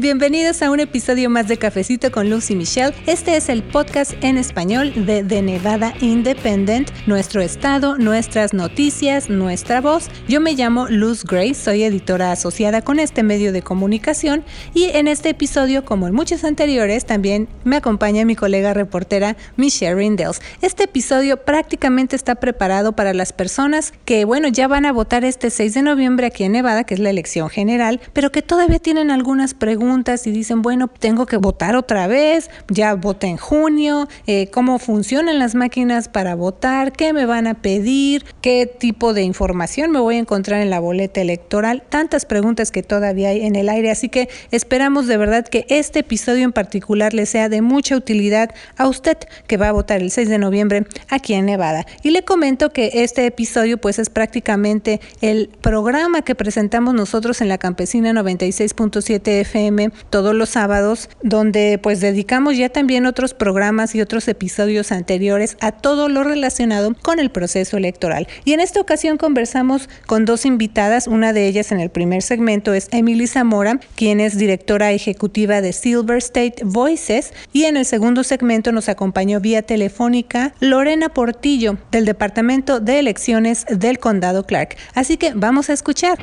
Bienvenidos a un episodio más de Cafecito con Lucy Michelle. Este es el podcast en español de The Nevada Independent, nuestro estado, nuestras noticias, nuestra voz. Yo me llamo Luz Gray, soy editora asociada con este medio de comunicación y en este episodio, como en muchos anteriores, también me acompaña mi colega reportera Michelle Rindels. Este episodio prácticamente está preparado para las personas que, bueno, ya van a votar este 6 de noviembre aquí en Nevada, que es la elección general, pero que todavía tienen algunas preguntas y dicen, bueno, tengo que votar otra vez, ya voté en junio, eh, cómo funcionan las máquinas para votar, qué me van a pedir, qué tipo de información me voy a encontrar en la boleta electoral, tantas preguntas que todavía hay en el aire, así que esperamos de verdad que este episodio en particular le sea de mucha utilidad a usted que va a votar el 6 de noviembre aquí en Nevada. Y le comento que este episodio pues es prácticamente el programa que presentamos nosotros en la Campesina 96.7 FM todos los sábados, donde pues dedicamos ya también otros programas y otros episodios anteriores a todo lo relacionado con el proceso electoral. Y en esta ocasión conversamos con dos invitadas, una de ellas en el primer segmento es Emily Zamora, quien es directora ejecutiva de Silver State Voices, y en el segundo segmento nos acompañó vía telefónica Lorena Portillo del Departamento de Elecciones del Condado Clark. Así que vamos a escuchar.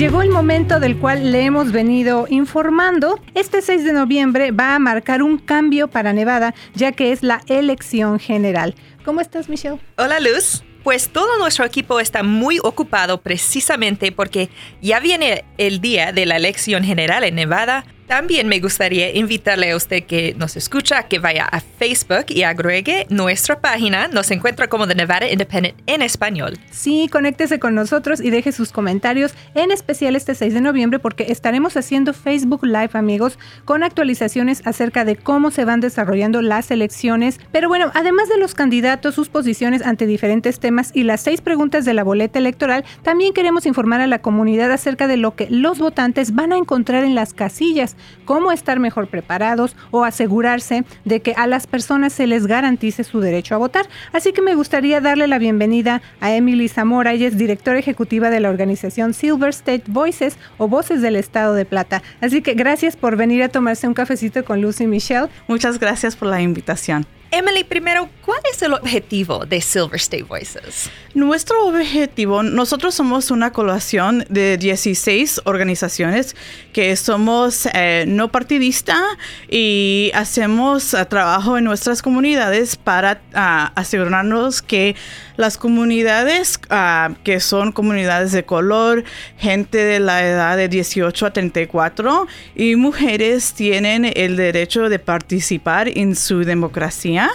Llegó el momento del cual le hemos venido informando. Este 6 de noviembre va a marcar un cambio para Nevada, ya que es la elección general. ¿Cómo estás, Michelle? Hola, Luz. Pues todo nuestro equipo está muy ocupado precisamente porque ya viene el día de la elección general en Nevada también me gustaría invitarle a usted que nos escucha que vaya a Facebook y agregue nuestra página. Nos encuentra como The Nevada Independent en español. Sí, conéctese con nosotros y deje sus comentarios, en especial este 6 de noviembre, porque estaremos haciendo Facebook Live, amigos, con actualizaciones acerca de cómo se van desarrollando las elecciones. Pero bueno, además de los candidatos, sus posiciones ante diferentes temas y las seis preguntas de la boleta electoral, también queremos informar a la comunidad acerca de lo que los votantes van a encontrar en las casillas cómo estar mejor preparados o asegurarse de que a las personas se les garantice su derecho a votar. Así que me gustaría darle la bienvenida a Emily Zamora, ella es directora ejecutiva de la organización Silver State Voices o Voces del Estado de Plata. Así que gracias por venir a tomarse un cafecito con Lucy Michelle. Muchas gracias por la invitación. Emily, primero, ¿cuál el objetivo de Silver State Voices? Nuestro objetivo, nosotros somos una colación de 16 organizaciones que somos eh, no partidista y hacemos eh, trabajo en nuestras comunidades para ah, asegurarnos que las comunidades ah, que son comunidades de color, gente de la edad de 18 a 34 y mujeres tienen el derecho de participar en su democracia.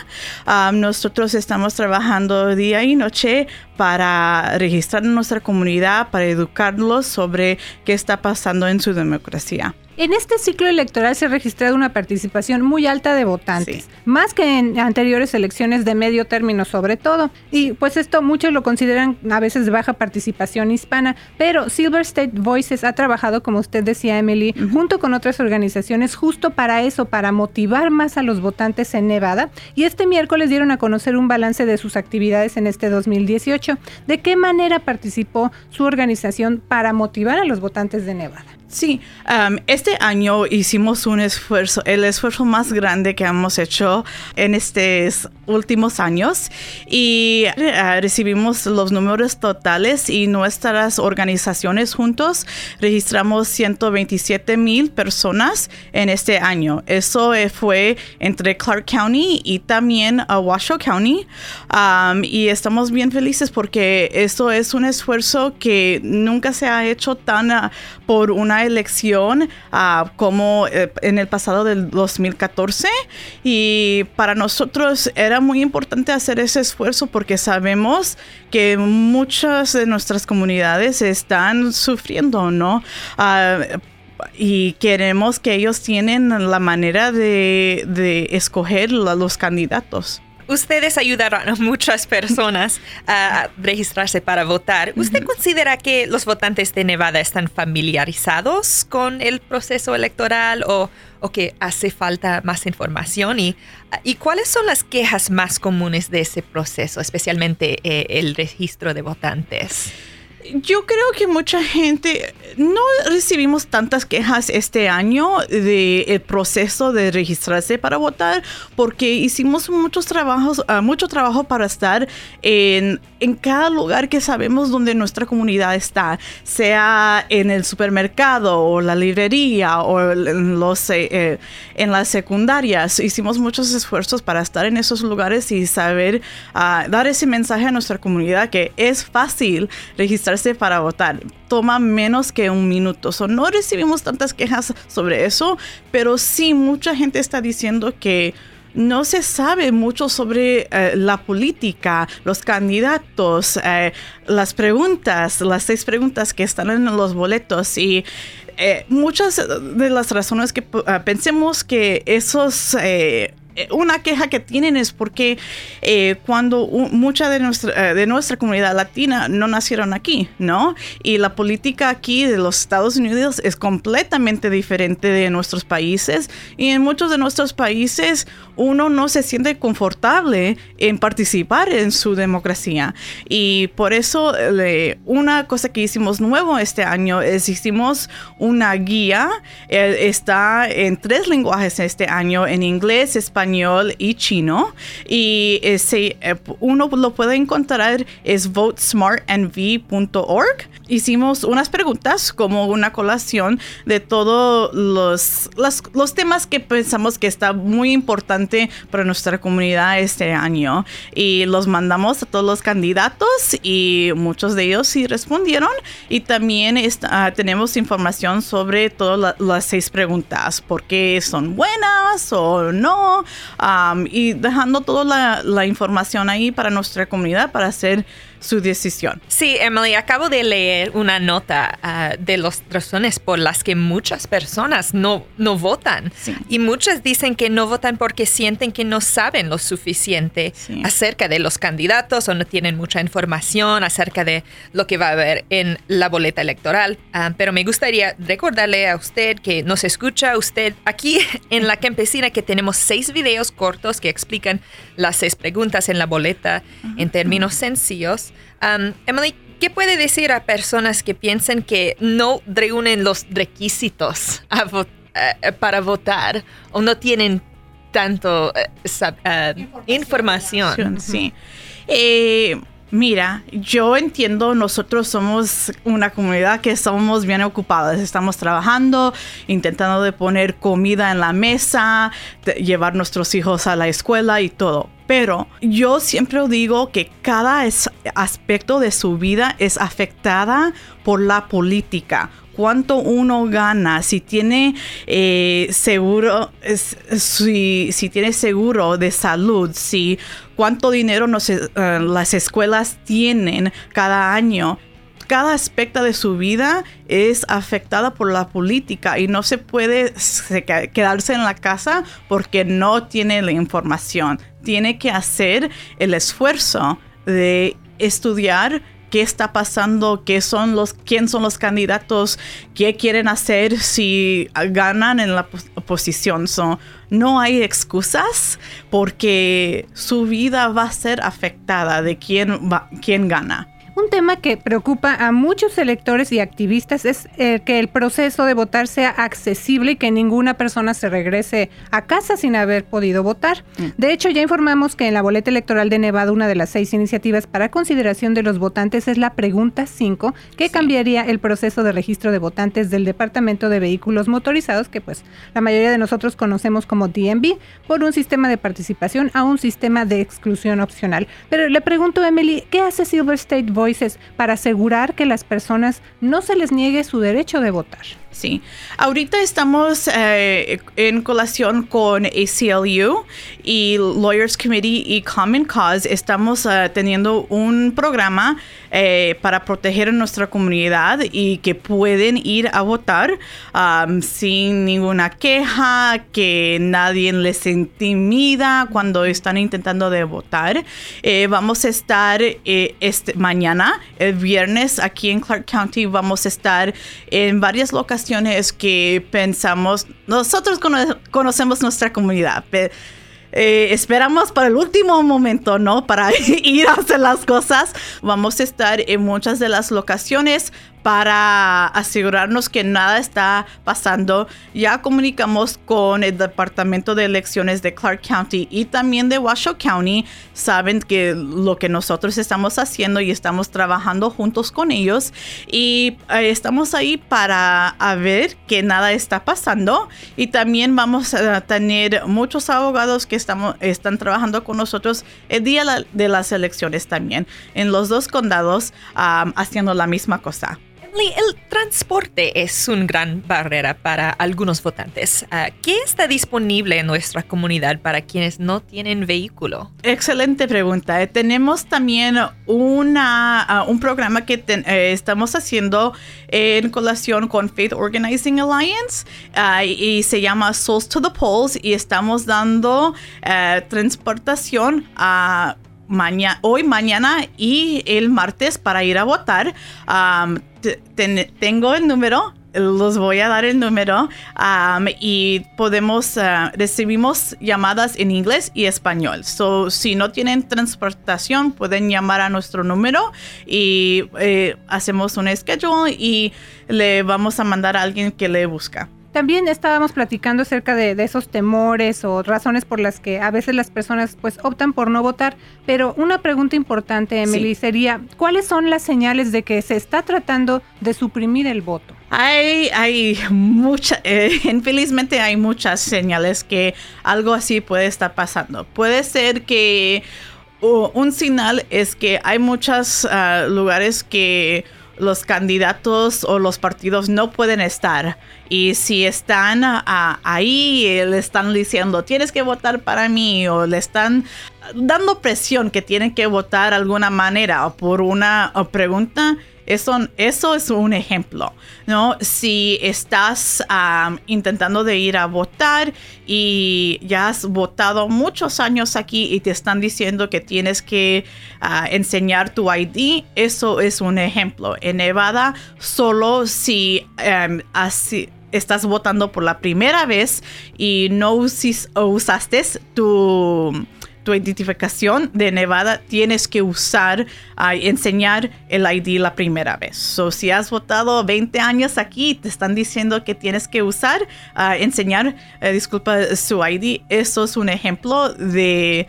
Ah, nosotros estamos trabajando día y noche para registrar nuestra comunidad, para educarlos sobre qué está pasando en su democracia. En este ciclo electoral se ha registrado una participación muy alta de votantes, más que en anteriores elecciones de medio término sobre todo. Y pues esto muchos lo consideran a veces de baja participación hispana, pero Silver State Voices ha trabajado, como usted decía Emily, junto con otras organizaciones justo para eso, para motivar más a los votantes en Nevada. Y este miércoles dieron a conocer un balance de sus actividades en este 2018. ¿De qué manera participó su organización para motivar a los votantes de Nevada? Sí, um, este año hicimos un esfuerzo, el esfuerzo más grande que hemos hecho en estos últimos años y uh, recibimos los números totales y nuestras organizaciones juntos registramos 127 mil personas en este año. Eso fue entre Clark County y también uh, Washoe County um, y estamos bien felices porque esto es un esfuerzo que nunca se ha hecho tan uh, por una elección ah, como eh, en el pasado del 2014 y para nosotros era muy importante hacer ese esfuerzo porque sabemos que muchas de nuestras comunidades están sufriendo, ¿no? Ah, y queremos que ellos tienen la manera de, de escoger los candidatos. Ustedes ayudaron a muchas personas a registrarse para votar. ¿Usted considera que los votantes de Nevada están familiarizados con el proceso electoral o, que hace falta más información? ¿Y, ¿Y, cuáles son las quejas más comunes de ese proceso, especialmente eh, el registro de votantes? Yo creo que mucha gente no recibimos tantas quejas este año del proceso de registrarse para votar porque hicimos muchos trabajos, uh, mucho trabajo para estar en, en, cada lugar que sabemos donde nuestra comunidad está, sea en el supermercado o la librería o en, los, eh, eh, en las secundarias. Hicimos muchos esfuerzos para estar en esos lugares y saber uh, dar ese mensaje a nuestra comunidad que es fácil registrarse para votar. Toma menos que un minuto. So, no recibimos tantas quejas sobre eso, pero sí mucha gente está diciendo que no se sabe mucho sobre eh, la política, los candidatos, eh, las preguntas, las seis preguntas que están en los boletos y eh, muchas de las razones que pensemos que esos una queja que tienen es porque eh, cuando mucha de nuestra, eh, de nuestra comunidad latina no nacieron aquí, ¿no? Y la política aquí de los Estados Unidos es completamente diferente de nuestros países y en muchos de nuestros países uno no se siente confortable en participar en su democracia. Y por eso una cosa que hicimos nuevo este año es hicimos una guía, está en tres lenguajes este año, en inglés, español, español y chino. Y ese, eh, uno lo puede encontrar es votesmartnv.org. Hicimos unas preguntas como una colación de todos los, los, temas que pensamos que está muy importante para nuestra comunidad este año. Y los mandamos a todos los candidatos y muchos de ellos sí respondieron. Y también está, tenemos información sobre todas las seis preguntas, por qué son buenas o no, y dejando toda la, la, información ahí para nuestra comunidad para hacer su decisión. Sí, Emily, acabo de leer una nota uh, de las razones por las que muchas personas no, no votan. Sí. Y muchas dicen que no votan porque sienten que no saben lo suficiente sí. acerca de los candidatos o no tienen mucha información acerca de lo que va a haber en la boleta electoral. Uh, pero me gustaría recordarle a usted que nos escucha usted aquí en la campesina que tenemos seis videos cortos que explican las seis preguntas en la boleta uh -huh. en términos sencillos. Um, Emily, ¿qué puede decir a personas que piensan que no reúnen los requisitos vo uh, para votar o no tienen tanto uh, información? información? Sí. Eh, Mira, yo entiendo, nosotros somos una comunidad que somos bien ocupadas, estamos trabajando, intentando de poner comida en la mesa, llevar nuestros hijos a la escuela y todo. Pero yo siempre digo que cada aspecto de su vida es afectada por la política cuánto uno gana, si tiene eh, seguro, si, si, tiene seguro de salud, si cuánto dinero nos, uh, las escuelas tienen cada año. Cada aspecto de su vida es afectada por la política y no se puede quedarse en la casa porque no tiene la información. Tiene que hacer el esfuerzo de estudiar qué está pasando, qué son los, quién son los candidatos, qué quieren hacer si ganan en la oposición. So, no hay excusas porque su vida va a ser afectada de quién, va, quién gana. Un tema que preocupa a muchos electores y activistas es eh, que el proceso de votar sea accesible y que ninguna persona se regrese a casa sin haber podido votar. Mm. De hecho, ya informamos que en la boleta electoral de Nevada una de las seis iniciativas para consideración de los votantes es la pregunta 5, que sí. cambiaría el proceso de registro de votantes del Departamento de Vehículos Motorizados, que pues la mayoría de nosotros conocemos como DMV, por un sistema de participación a un sistema de exclusión opcional. Pero le pregunto, Emily, ¿qué hace Silver State Para asegurar que las personas no se les niegue su derecho de votar. Sí, ahorita estamos eh, en colación con ACLU y Lawyers Committee y Common Cause. Estamos uh, teniendo un programa eh, para proteger a nuestra comunidad y que pueden ir a votar um, sin ninguna queja, que nadie les intimida cuando están intentando de votar. Eh, vamos a estar eh, este, mañana, el viernes, aquí en Clark County, vamos a estar en varias locaciones que pensamos, nosotros cono conocemos nuestra comunidad. eh, esperamos para el último momento, ¿no? Para ir a hacer las cosas. Vamos a estar en muchas de las locaciones para asegurarnos que nada está pasando. Ya comunicamos con el Departamento de Elecciones de Clark County y también de Washoe County. Saben que lo que nosotros estamos haciendo y estamos trabajando juntos con ellos y eh, estamos ahí para ver que nada está pasando y también vamos a tener muchos abogados que estamos, están trabajando con nosotros el día de las elecciones también en los dos condados haciendo la misma cosa el transporte es una gran barrera para algunos votantes. Ah, ¿Qué está disponible en nuestra comunidad para quienes no tienen vehículo? Excelente pregunta. Eh, tenemos también ah, un programa que eh, estamos haciendo en colación con Faith Organizing Alliance ah, y se llama Souls to the Polls y estamos dando eh, transportación a hoy, mañana y el martes para ir a votar. tengo el número, los voy a dar el número y podemos, uh, recibimos llamadas en inglés y español. So, si no tienen transportación, pueden llamar a nuestro número y eh, hacemos un schedule y le vamos a mandar a alguien que le busca. También estábamos platicando acerca de, esos temores o razones por las que a veces las personas pues optan por no votar, pero una pregunta importante, Emily, sería, ¿cuáles son las señales de que se está tratando de suprimir el voto? Hay, hay muchas, eh, infelizmente hay muchas señales que algo así puede estar pasando. Puede ser que un señal es que hay muchos ah, lugares que los candidatos o los partidos no pueden estar. Y si están ahí, le están diciendo, tienes que votar para mí, o le están dando presión que tienen que votar de alguna manera o por una pregunta, eso, eso es un ejemplo, ¿no? Si estás intentando de ir a votar y ya has votado muchos años aquí y te están diciendo que tienes que ah, enseñar tu ID, eso es un ejemplo. En Nevada, solo si em, así estás votando por la primera vez y no usaste tu tu identificación de Nevada tienes que usar, uh, enseñar el ID la primera vez. So, si has votado 20 años aquí te están diciendo que tienes que usar, ah, enseñar, eh, disculpa, su ID, eso es un ejemplo de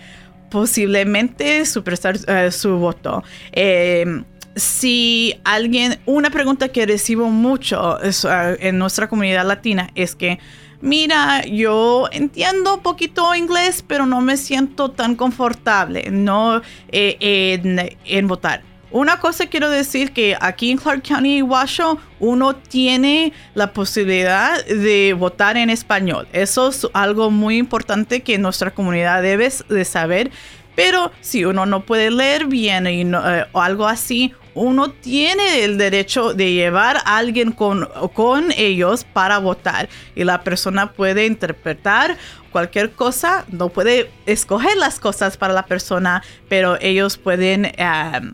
posiblemente superar eh, su voto. Em, si alguien, una pregunta que recibo mucho ah, en nuestra comunidad latina es que mira, yo entiendo poquito inglés, pero no me siento tan confortable no eh, en, votar. Una cosa quiero decir que aquí en Clark County, Washoe, uno tiene la posibilidad de votar en español. Eso es algo muy importante que nuestra comunidad debe de saber. Pero si uno no puede leer bien eh, o algo así, uno tiene el derecho de llevar a alguien con, con ellos para votar. Y la persona puede interpretar cualquier cosa, no puede escoger las cosas para la persona, pero ellos pueden eh,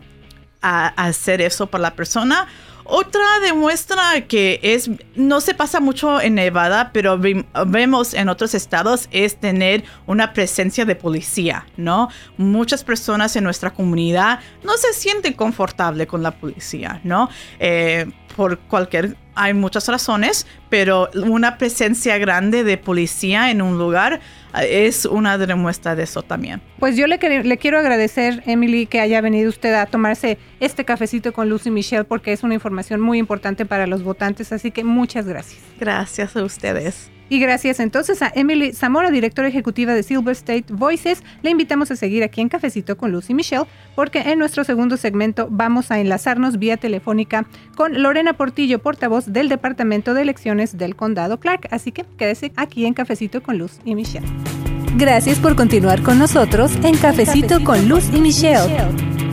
hacer eso para la persona otra demuestra que es no se pasa mucho en Nevada, pero vemos en otros estados es tener una presencia de policía, ¿no? Muchas personas en nuestra comunidad no se sienten confortables con la policía, ¿no? Eh, por cualquier hay muchas razones, pero una presencia grande de policía en un lugar es una demuestra de eso también. Pues yo le, le, quiero agradecer, Emily, que haya venido usted a tomarse este cafecito con Lucy Michelle, porque es una información muy importante para los votantes, así que muchas gracias. Gracias a ustedes. Y gracias entonces a Emily Zamora, directora ejecutiva de Silver State Voices. Le invitamos a seguir aquí en Cafecito con Lucy Michelle, porque en nuestro segundo segmento vamos a enlazarnos vía telefónica con Lorena Portillo, portavoz del Departamento de Elecciones del Condado Clark. Así que quédese aquí en Cafecito con Luz y Michelle. Gracias por continuar con nosotros en Cafecito, con Luz y Michelle.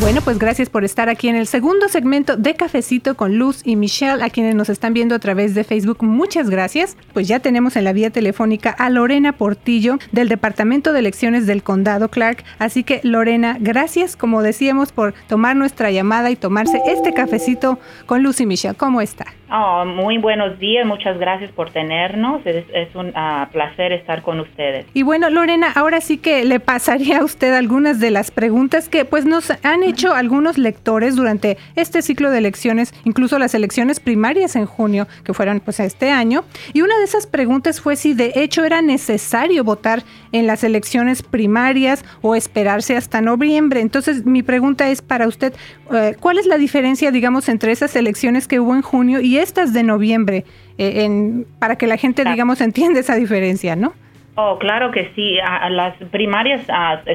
Bueno, pues gracias por estar aquí en el segundo segmento de Cafecito con Luz y Michelle, a quienes nos están viendo a través de Facebook. Muchas gracias. Pues ya tenemos en la vía telefónica a Lorena Portillo del Departamento de Elecciones del Condado Clark. Así que Lorena, gracias, como decíamos, por tomar nuestra llamada y tomarse este cafecito con Luz y Michelle. ¿Cómo está? Oh, muy buenos días, muchas gracias por tenernos. Es, un ah, placer estar con ustedes. Y bueno, Lorena, ahora sí que le pasaría a usted algunas de las preguntas que pues nos han hecho algunos lectores durante este ciclo de elecciones, incluso las elecciones primarias en junio, que fueron pues este año. Y una de esas preguntas fue si de hecho era necesario votar en las elecciones primarias o esperarse hasta noviembre. Entonces, mi pregunta es para usted, eh, ¿cuál es la diferencia, digamos, entre esas elecciones que hubo en junio y estas de noviembre, eh, en, para que la gente, digamos, entienda esa diferencia, ¿no? Oh, claro que sí. las primarias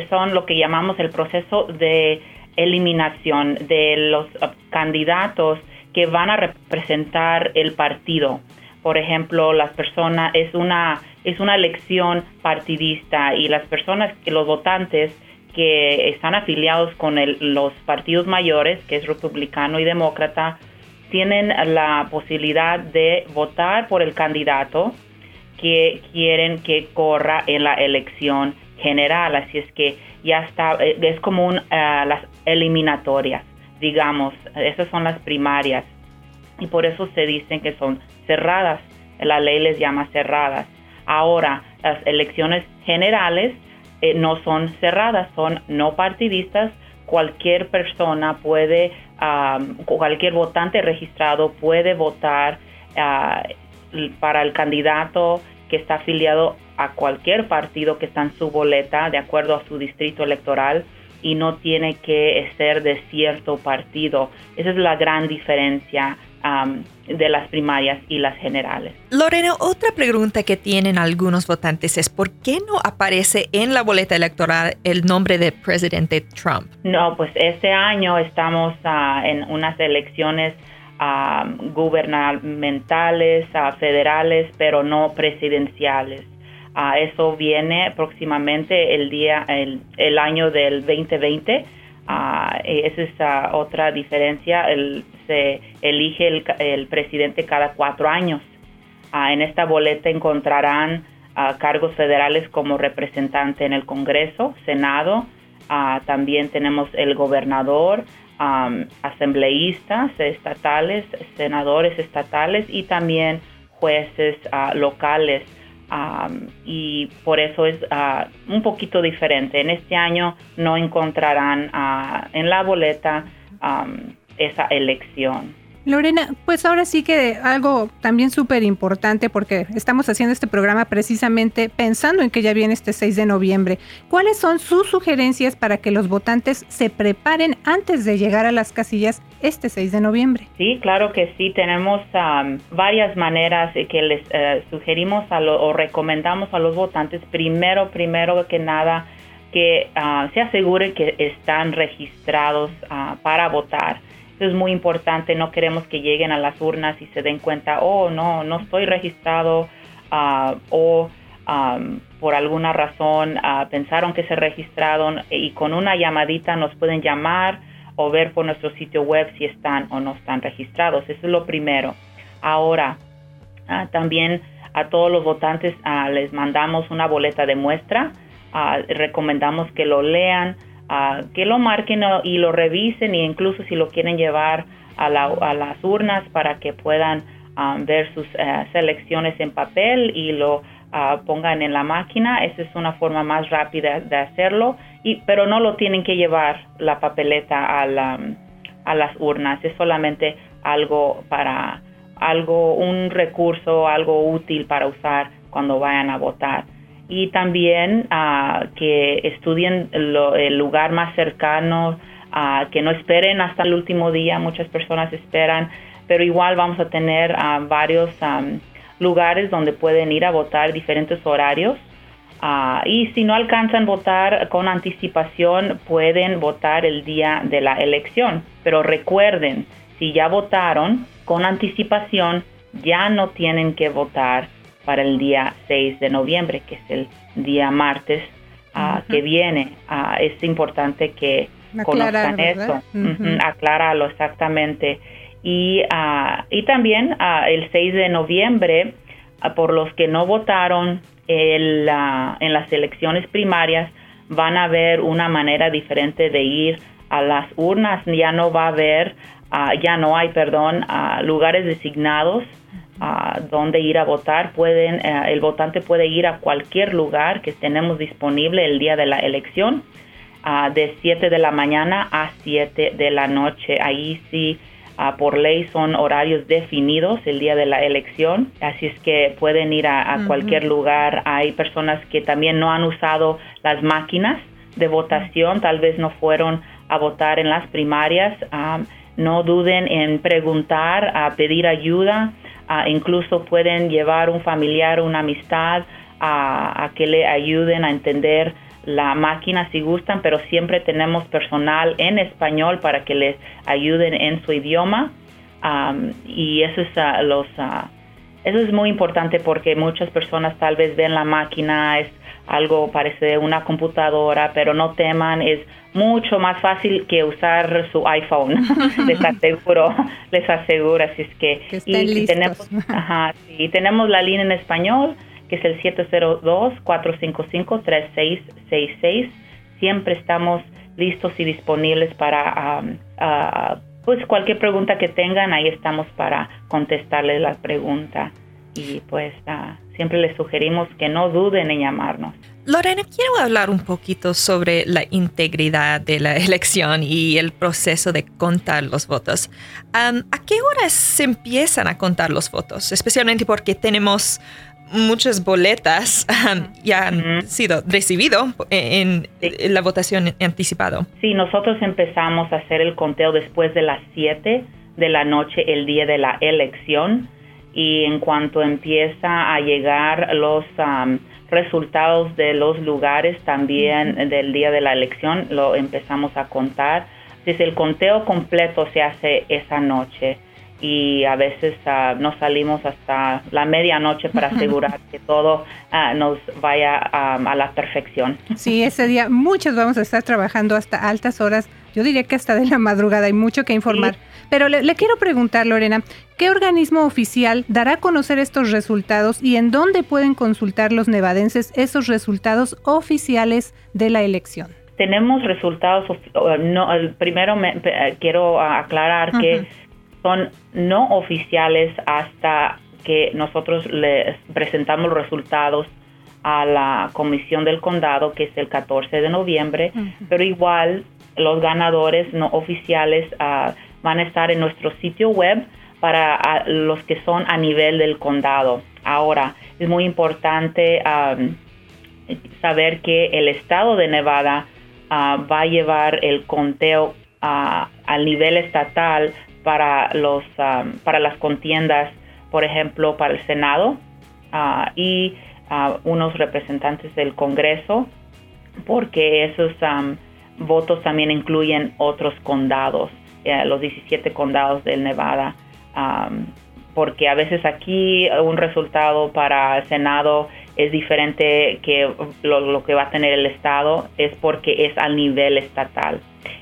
son lo que llamamos el proceso de eliminación de los uh, candidatos que van a representar el partido. Por ejemplo, las personas es una es una elección partidista y las personas que los votantes que están afiliados con los partidos mayores, que es republicano y demócrata, tienen la posibilidad de votar por el candidato que quieren que corra en la elección general. Así es que ya está, eh, es como un, eh, las eliminatorias, digamos, esas son las primarias. Y por eso se dicen que son cerradas. La ley les llama cerradas. Ahora, las elecciones generales eh, no son cerradas, son no partidistas. Cualquier persona puede cualquier votante registrado puede votar ah, para el candidato que está afiliado a cualquier partido que está en su boleta de acuerdo a su distrito electoral y no tiene que ser de cierto partido. Esa es la gran diferencia de las primarias y las generales. Lorena, otra pregunta que tienen algunos votantes es ¿por qué no aparece en la boleta electoral el nombre de presidente Trump? No, pues este año estamos ah, en unas elecciones ah, gubernamentales, uh, federales, pero no presidenciales. Eso viene próximamente el día, el, año del 2020 Uh, esa es otra diferencia. Se elige el, el, presidente cada cuatro años. Ah, en esta boleta encontrarán ah, cargos federales como representante en el Congreso, Senado. también tenemos el gobernador, asambleístas estatales, senadores estatales y también jueces locales y por eso es ah, un poquito diferente. En este año no encontrarán ah, en la boleta esa elección. Lorena, pues ahora sí que algo también súper importante porque estamos haciendo este programa precisamente pensando en que ya viene este 6 de noviembre. ¿Cuáles son sus sugerencias para que los votantes se preparen antes de llegar a las casillas este 6 de noviembre? Sí, claro que sí. Tenemos varias maneras que les eh, sugerimos o recomendamos a los votantes. Primero, primero que nada, que ah, se aseguren que están registrados ah, para votar es muy importante, no queremos que lleguen a las urnas y se den cuenta, oh, no, no estoy registrado ah, o por alguna razón ah, pensaron que se registraron y con una llamadita nos pueden llamar o ver por nuestro sitio web si están o no están registrados. Eso es lo primero. Ahora, ah, también a todos los votantes les mandamos una boleta de muestra. recomendamos que lo lean que lo marquen y lo revisen e incluso si lo quieren llevar a, las urnas para que puedan um, ver sus eh, selecciones en papel y lo uh, pongan en la máquina. Esa es una forma más rápida de hacerlo, y, pero no lo tienen que llevar la papeleta a, a las urnas. Es solamente algo para algo, un recurso, algo útil para usar cuando vayan a votar y también uh, que estudien el lugar más cercano que no esperen hasta el último día, muchas personas esperan, pero igual vamos a tener varios lugares donde pueden ir a votar diferentes horarios. y si no alcanzan votar con anticipación, pueden votar el día de la elección. Pero recuerden, si ya votaron con anticipación, ya no tienen que votar para el día 6 de noviembre, que es el día martes que viene. es importante que conozcan eso, acláralo exactamente. Y, uh, y también uh, el 6 de noviembre, uh, por los que no votaron el, en las elecciones primarias, van a ver una manera diferente de ir a las urnas. Ya no va a haber, ya no hay, perdón, lugares designados donde ir a votar. Pueden, el votante puede ir a cualquier lugar que tenemos disponible el día de la elección de 7 de la mañana a 7 de la noche. Ahí sí, por ley son horarios definidos el día de la elección, así es que pueden ir a, cualquier lugar. Hay personas que también no han usado las máquinas de votación, tal vez no fueron a votar en las primarias. no duden en preguntar, a pedir ayuda. Incluso pueden llevar un familiar, una amistad a que le ayuden a entender la máquina si gustan, pero siempre tenemos personal en español para que les ayuden en su idioma. y eso es, ah, los, ah, eso es muy importante porque muchas personas tal vez ven la máquina, algo parece una computadora, pero no teman, es mucho más fácil que usar su iPhone, les aseguro, les aseguro, así es que, y, tenemos, la línea en español, que es el 702-455-3666. Siempre estamos listos y disponibles para pues cualquier pregunta que tengan, ahí estamos para contestarles la pregunta. Y pues ah, siempre les sugerimos que no duden en llamarnos. Lorena, quiero hablar un poquito sobre la integridad de la elección y el proceso de contar los votos. ¿A qué horas se empiezan a contar los votos? Especialmente porque tenemos muchas boletas ya han sido recibido en, la votación anticipada. Sí, nosotros empezamos a hacer el conteo después de las 7 de la noche el día de la elección y en cuanto empieza a llegar los resultados de los lugares también del día de la elección lo empezamos a contar. Entonces el conteo completo se hace esa noche y a veces uh, nos salimos hasta la medianoche para asegurar que todo ah, nos vaya a la perfección. Sí, ese día muchos vamos a estar trabajando hasta altas horas, yo diría que hasta de la madrugada, hay mucho que informar. Pero le, quiero preguntar, Lorena, ¿qué organismo oficial dará a conocer estos resultados y en dónde pueden consultar los nevadenses esos resultados oficiales de la elección? Tenemos resultados, no, primero me, quiero aclarar que son no oficiales hasta que nosotros les presentamos los resultados a la comisión del condado, que es el 14 de noviembre, pero igual los ganadores no oficiales ah, van a estar en nuestro sitio web para ah, los que son a nivel del condado. Ahora, es muy importante saber que el estado de Nevada ah, va a llevar el conteo al nivel estatal para, los, para las contiendas, por ejemplo, para el Senado uh, y unos representantes del Congreso, porque esos votos también incluyen otros condados, eh, los 17 condados del Nevada. Um, porque a veces aquí un resultado para el Senado es diferente que lo, lo, que va a tener el Estado, es porque es al nivel estatal.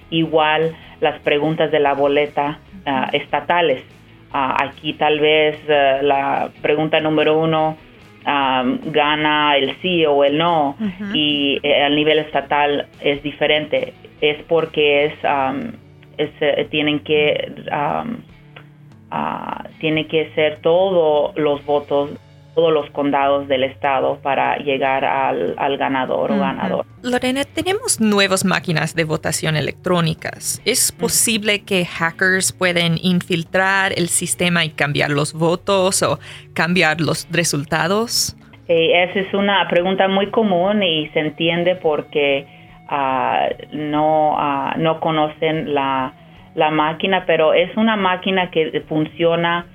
Igual las preguntas de la boleta Ah, estatales. Ah, aquí tal vez eh, la pregunta número uno gana el sí o el no y eh, al nivel estatal es diferente. Es porque es, eh, tienen que uh, tiene que ser todos los votos todos los condados del estado para llegar al, ganador o ganador. Lorena, tenemos nuevas máquinas de votación electrónicas. ¿Es posible que hackers pueden infiltrar el sistema y cambiar los votos o cambiar los resultados? esa es una pregunta muy común y se entiende porque ah, no, ah, no conocen la, la máquina, pero es una máquina que funciona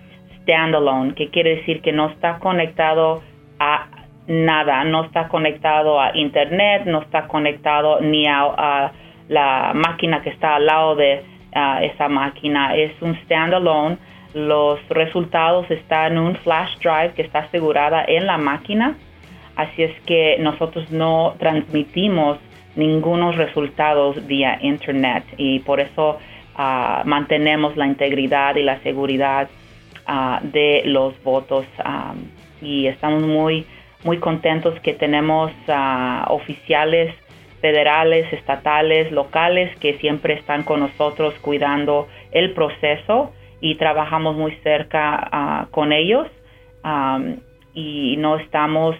standalone, que quiere decir que no está conectado a nada, no está conectado a internet, no está conectado ni a, la máquina que está al lado de esa máquina, es un standalone. Los resultados están en un flash drive que está asegurada en la máquina, así es que nosotros no transmitimos ningunos resultados vía internet y por eso ah, mantenemos la integridad y la seguridad ah, de los votos ah, y estamos muy muy contentos que tenemos oficiales federales, estatales, locales que siempre están con nosotros cuidando el proceso y trabajamos muy cerca con ellos y no estamos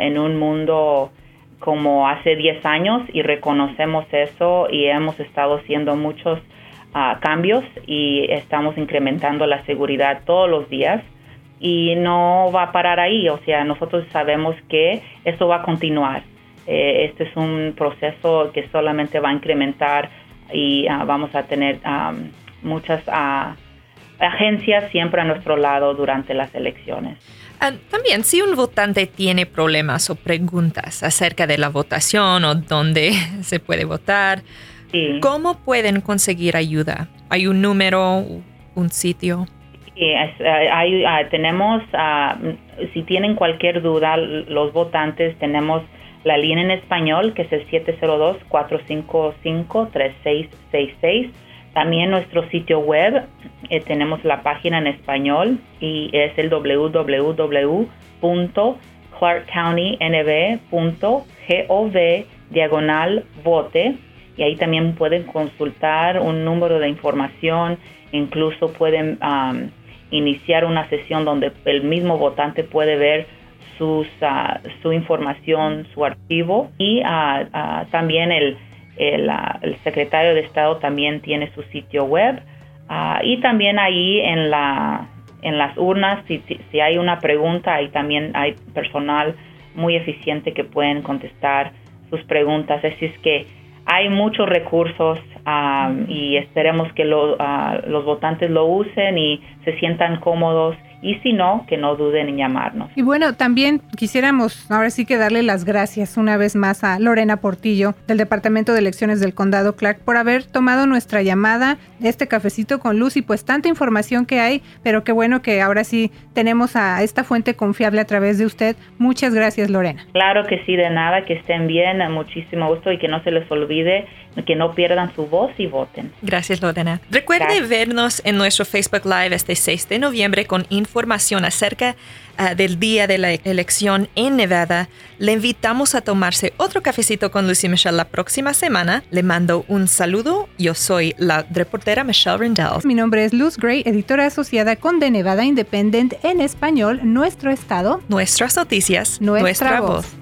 en un mundo como hace 10 años y reconocemos eso y hemos estado haciendo muchos cambios y estamos incrementando la seguridad todos los días y no va a parar ahí, o sea, nosotros sabemos que esto va a continuar. Eh, este es un proceso que solamente va a incrementar y ah, vamos a tener muchas ah, agencias siempre a nuestro lado durante las elecciones. Ah, también, si un votante tiene problemas o preguntas acerca de la votación o dónde se puede votar, ¿cómo pueden conseguir ayuda? ¿Hay un número, un sitio? hay, ah, tenemos, ah, si tienen cualquier duda, los votantes, tenemos la línea en español, que es el 702-455-3666. También nuestro sitio web, eh, tenemos la página en español y es el www.clarkcountynb.gov diagonal vote. Y ahí también pueden consultar un número de información, incluso pueden iniciar una sesión donde el mismo votante puede ver sus, ah, su información, su archivo y ah, también el, el, secretario de Estado también tiene su sitio web y también ahí en, la, en las urnas, si, si, hay una pregunta, ahí también hay personal muy eficiente que pueden contestar sus preguntas. Así es que hay muchos recursos y esperemos que los votantes lo usen y se sientan cómodos y si no, que no duden en llamarnos. Y bueno, también quisiéramos ahora sí que darle las gracias una vez más a Lorena Portillo del Departamento de Elecciones del Condado Clark por haber tomado nuestra llamada, este cafecito con luz y pues tanta información que hay, pero qué bueno que ahora sí tenemos a esta fuente confiable a través de usted. Muchas gracias, Lorena. Claro que sí, de nada, que estén bien, muchísimo gusto y que no se les olvide que no pierdan su voz y voten. Gracias, Lorena. Recuerde vernos en nuestro Facebook Live este 6 de noviembre con información acerca ah, del día de la elección en Nevada. Le invitamos a tomarse otro cafecito con Lucy Michelle la próxima semana. Le mando un saludo. Yo soy la reportera Michelle Rendell. Mi nombre es Luz Gray, editora asociada con The Nevada Independent en español, nuestro estado, nuestras noticias, nuestra, voz.